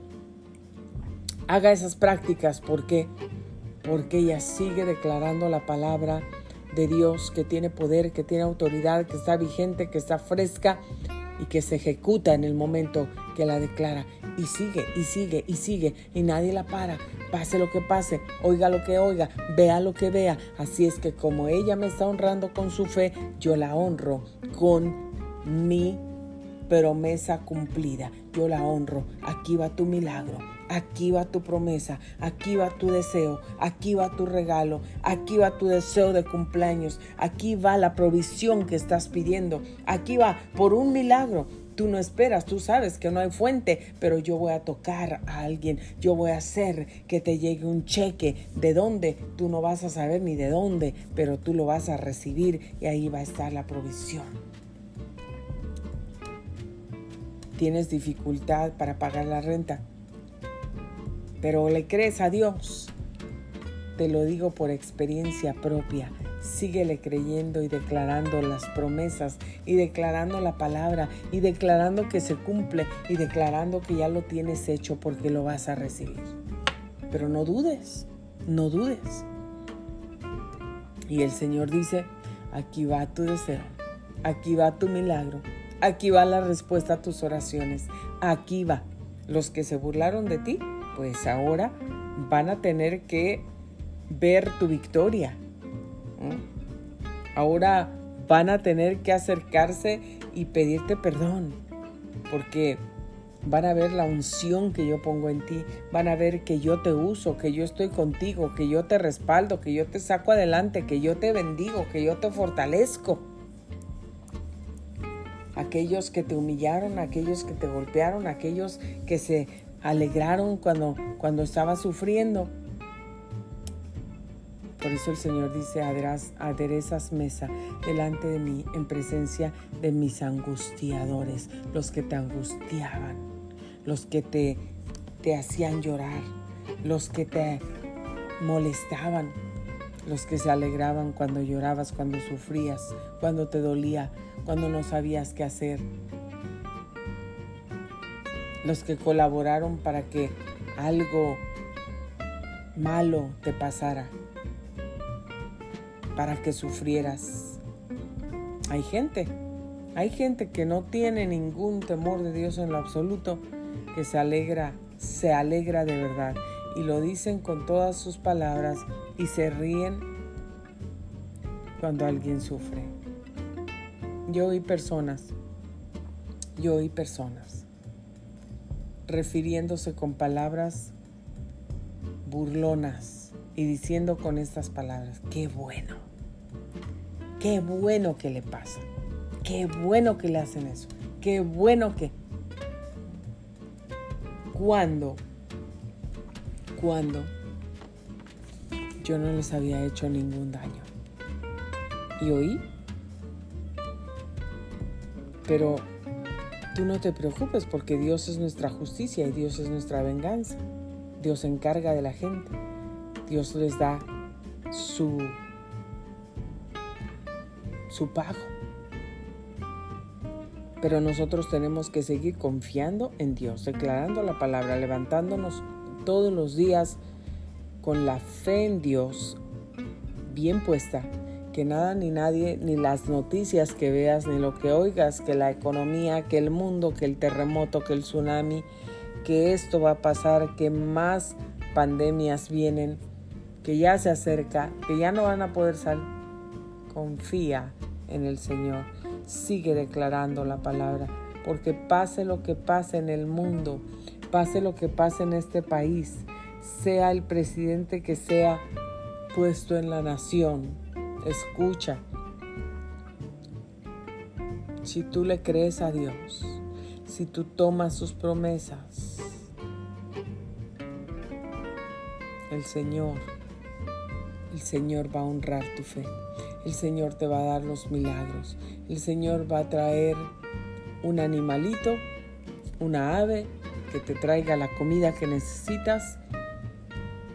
haga esas prácticas. ¿Por qué? Porque ella sigue declarando la palabra de Dios que tiene poder, que tiene autoridad, que está vigente, que está fresca y que se ejecuta en el momento que la declara. Y sigue, y sigue, y sigue, y nadie la para. Pase lo que pase, oiga lo que oiga, vea lo que vea. Así es que como ella me está honrando con su fe, yo la honro con mi promesa cumplida. Yo la honro. Aquí va tu milagro. Aquí va tu promesa, aquí va tu deseo, aquí va tu regalo, aquí va tu deseo de cumpleaños, aquí va la provisión que estás pidiendo, aquí va por un milagro. Tú no esperas, tú sabes que no hay fuente, pero yo voy a tocar a alguien, yo voy a hacer que te llegue un cheque. ¿De dónde? Tú no vas a saber ni de dónde, pero tú lo vas a recibir y ahí va a estar la provisión. Tienes dificultad para pagar la renta pero le crees a Dios. Te lo digo por experiencia propia. Síguele creyendo y declarando las promesas y declarando la palabra y declarando que se cumple y declarando que ya lo tienes hecho porque lo vas a recibir. Pero no dudes, no dudes. Y el Señor dice, aquí va tu deseo, aquí va tu milagro, aquí va la respuesta a tus oraciones, aquí va. Los que se burlaron de ti, pues ahora van a tener que ver tu victoria. Ahora van a tener que acercarse y pedirte perdón, porque van a ver la unción que yo pongo en ti, van a ver que yo te uso, que yo estoy contigo, que yo te respaldo, que yo te saco adelante, que yo te bendigo, que yo te fortalezco. Aquellos que te humillaron, aquellos que te golpearon, aquellos que se alegraron cuando, cuando estaba sufriendo. Por eso el Señor dice, aderezas mesa delante de mí en presencia de mis angustiadores, los que te angustiaban, los que te, te hacían llorar, los que te molestaban, los que se alegraban cuando llorabas, cuando sufrías, cuando te dolía, cuando no sabías qué hacer, los que colaboraron para que algo malo te pasara para que sufrieras. Hay gente, hay gente que no tiene ningún temor de Dios en lo absoluto, que se alegra, se alegra de verdad y lo dicen con todas sus palabras y se ríen cuando alguien sufre. Yo oí personas, yo oí personas refiriéndose con palabras burlonas y diciendo con estas palabras, qué bueno, qué bueno que le pasa, qué bueno que le hacen eso, qué bueno que... Cuando cuando yo no les había hecho ningún daño. Y oí. Pero tú no te preocupes porque Dios es nuestra justicia y Dios es nuestra venganza. Dios se encarga de la gente. Dios les da su, su pago. Pero nosotros tenemos que seguir confiando en Dios, declarando la palabra, levantándonos todos los días con la fe en Dios bien puesta, que nada ni nadie, ni las noticias que veas, ni lo que oigas, que la economía, que el mundo, que el terremoto, que el tsunami, que esto va a pasar, que más pandemias vienen, que ya se acerca, que ya no van a poder salir. Confía en el Señor, sigue declarando la palabra, porque pase lo que pase en el mundo, pase lo que pase en este país, sea el presidente que sea puesto en la nación, escucha. Si tú le crees a Dios, si tú tomas sus promesas, el Señor, el Señor va a honrar tu fe. El Señor te va a dar los milagros. El Señor va a traer un animalito, una ave, que te traiga la comida que necesitas.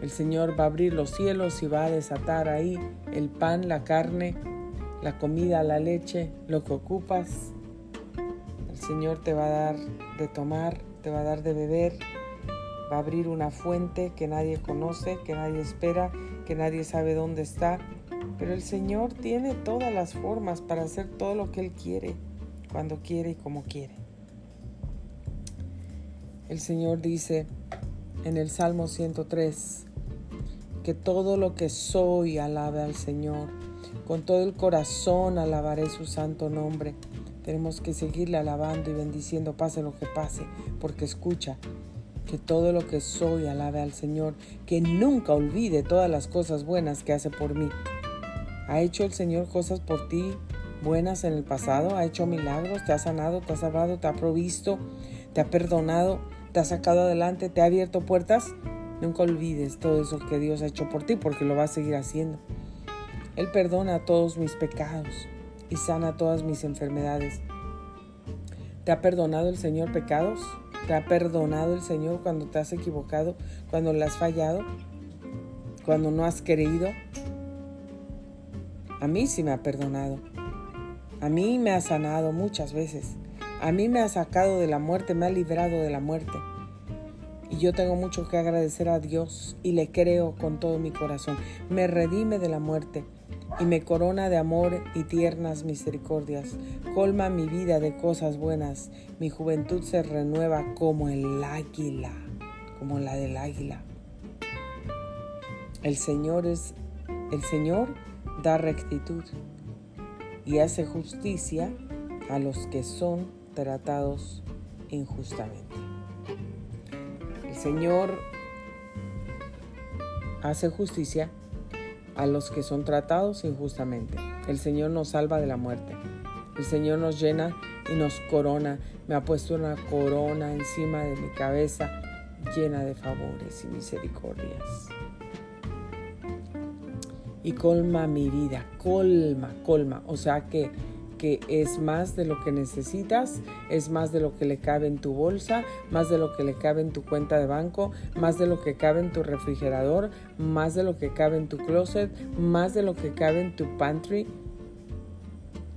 El Señor va a abrir los cielos y va a desatar ahí el pan, la carne, la comida, la leche, lo que ocupas. El Señor te va a dar de tomar, te va a dar de beber, va a abrir una fuente que nadie conoce, que nadie espera, que nadie sabe dónde está. Pero el Señor tiene todas las formas para hacer todo lo que Él quiere, cuando quiere y como quiere. El Señor dice en el Salmo 103 que todo lo que soy alabe al Señor. Con todo el corazón alabaré su santo nombre. Tenemos que seguirle alabando y bendiciendo, pase lo que pase, porque escucha, que todo lo que soy alabe al Señor, que nunca olvide todas las cosas buenas que hace por mí. ¿Ha hecho el Señor cosas por ti buenas en el pasado? ¿Ha hecho milagros? ¿Te ha sanado? ¿Te ha salvado? ¿Te ha provisto? ¿Te ha perdonado? te ha sacado adelante, te ha abierto puertas, nunca olvides todo eso que Dios ha hecho por ti porque lo va a seguir haciendo. Él perdona todos mis pecados y sana todas mis enfermedades. ¿Te ha perdonado el Señor pecados? ¿Te ha perdonado el Señor cuando te has equivocado, cuando le has fallado, cuando no has creído? A mí sí me ha perdonado. A mí me ha sanado muchas veces. A mí me ha sacado de la muerte, me ha librado de la muerte. Y yo tengo mucho que agradecer a Dios y le creo con todo mi corazón. Me redime de la muerte y me corona de amor y tiernas misericordias. Colma mi vida de cosas buenas. Mi juventud se renueva como el águila, como la del águila. El Señor es el Señor da rectitud y hace justicia a los que son tratados injustamente. Señor hace justicia a los que son tratados injustamente. El Señor nos salva de la muerte. El Señor nos llena y nos corona. Me ha puesto una corona encima de mi cabeza llena de favores y misericordias. Y colma mi vida, colma, colma. O sea que es más de lo que necesitas, es más de lo que le cabe en tu bolsa, más de lo que le cabe en tu cuenta de banco, más de lo que cabe en tu refrigerador, más de lo que cabe en tu closet, más de lo que cabe en tu pantry.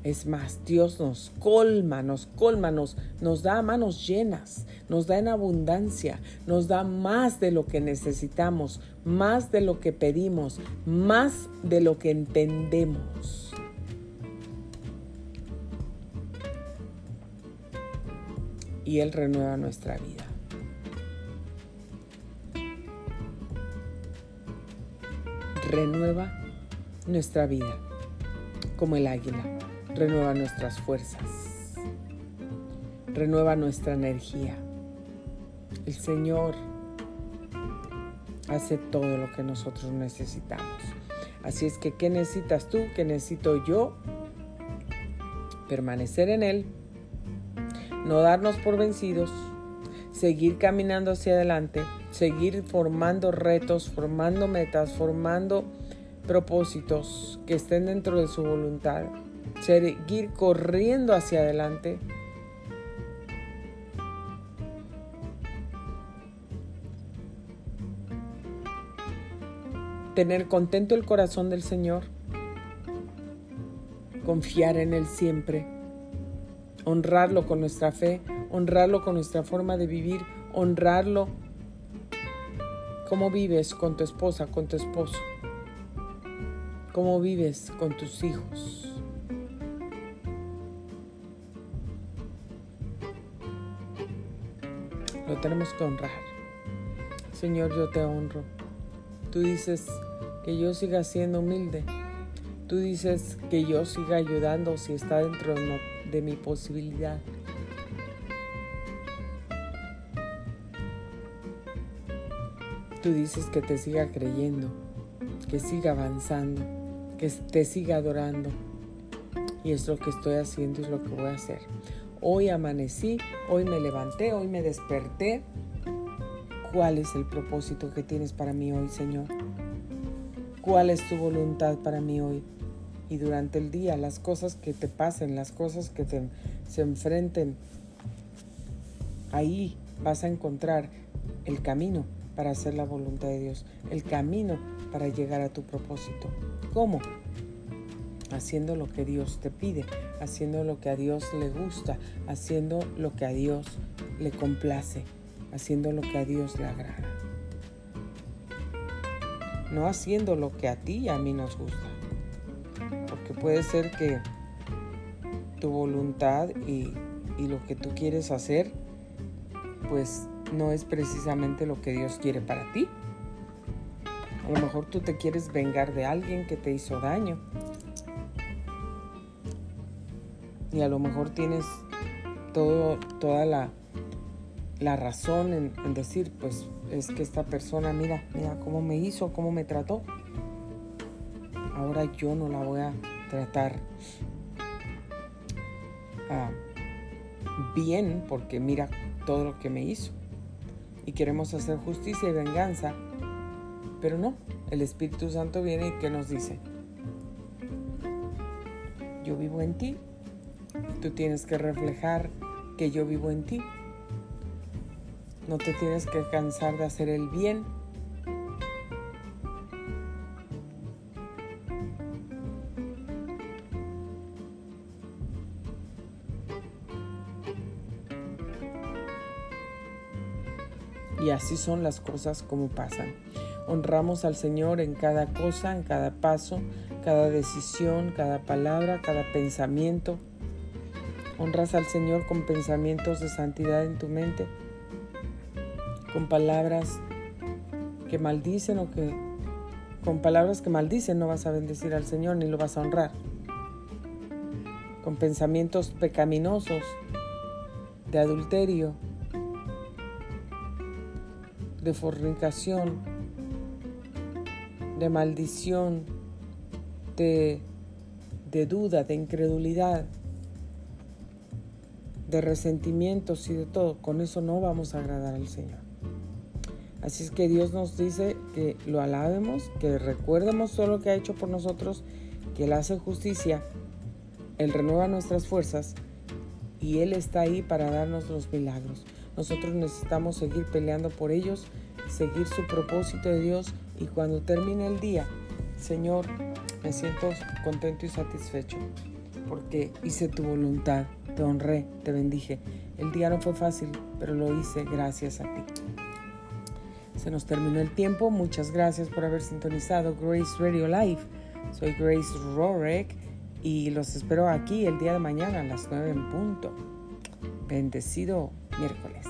Es más, Dios nos colma, nos colma, nos, nos da manos llenas, nos da en abundancia, nos da más de lo que necesitamos, más de lo que pedimos, más de lo que entendemos. Y Él renueva nuestra vida. Renueva nuestra vida como el águila. Renueva nuestras fuerzas. Renueva nuestra energía. El Señor hace todo lo que nosotros necesitamos. Así es que, ¿qué necesitas tú? ¿Qué necesito yo? Permanecer en Él, no darnos por vencidos, seguir caminando hacia adelante, seguir formando retos, formando metas, formando propósitos que estén dentro de su voluntad, seguir corriendo hacia adelante. Tener contento el corazón del Señor, confiar en Él siempre, honrarlo con nuestra fe, honrarlo con nuestra forma de vivir, honrarlo cómo vives con tu esposa, con tu esposo, cómo vives con tus hijos. Lo tenemos que honrar. Señor, yo te honro. Tú dices que yo siga siendo humilde. Tú dices que yo siga ayudando si está dentro de mi posibilidad. Tú dices que te siga creyendo, que siga avanzando, que te siga adorando. Y es lo que estoy haciendo, es lo que voy a hacer. Hoy amanecí, hoy me levanté, hoy me desperté ¿Cuál es el propósito que tienes para mí hoy, Señor? ¿Cuál es tu voluntad para mí hoy? Y durante el día, las cosas que te pasen, las cosas que te, se enfrenten, ahí vas a encontrar el camino para hacer la voluntad de Dios, el camino para llegar a tu propósito. ¿Cómo? Haciendo lo que Dios te pide, haciendo lo que a Dios le gusta, haciendo lo que a Dios le complace haciendo lo que a Dios le agrada. No haciendo lo que a ti y a mí nos gusta. Porque puede ser que tu voluntad y, y lo que tú quieres hacer, pues no es precisamente lo que Dios quiere para ti. A lo mejor tú te quieres vengar de alguien que te hizo daño. Y a lo mejor tienes todo, toda la la razón en, decir, pues es que esta persona, mira, mira cómo me hizo, cómo me trató. Ahora yo no la voy a tratar ah, bien porque mira todo lo que me hizo. Y queremos hacer justicia y venganza. Pero no, el Espíritu Santo viene y que nos dice, yo vivo en ti, tú tienes que reflejar que yo vivo en ti. No te tienes que cansar de hacer el bien. Así son las cosas como pasan. Honramos al Señor en cada cosa, en cada paso, cada decisión, cada palabra, cada pensamiento. Honras al Señor con pensamientos de santidad en tu mente con palabras que maldicen o que con palabras que maldicen no vas a bendecir al Señor ni lo vas a honrar. Con pensamientos pecaminosos de adulterio, de fornicación, de maldición, de, de duda, de incredulidad, de resentimientos y de todo. Con eso no vamos a agradar al Señor. Así es que Dios nos dice que lo alabemos, que recuerdemos todo lo que ha hecho por nosotros, que Él hace justicia, Él renueva nuestras fuerzas y Él está ahí para darnos los milagros. Nosotros necesitamos seguir peleando por ellos, seguir su propósito de Dios y cuando termine el día, Señor, me siento contento y satisfecho porque hice tu voluntad, te honré, te bendije. El día no fue fácil, pero lo hice gracias a ti. Se nos terminó el tiempo. Muchas gracias por haber sintonizado Grace Radio Live. Soy Grace Rorek y los espero aquí el día de mañana a las 9 en punto. Bendecido miércoles.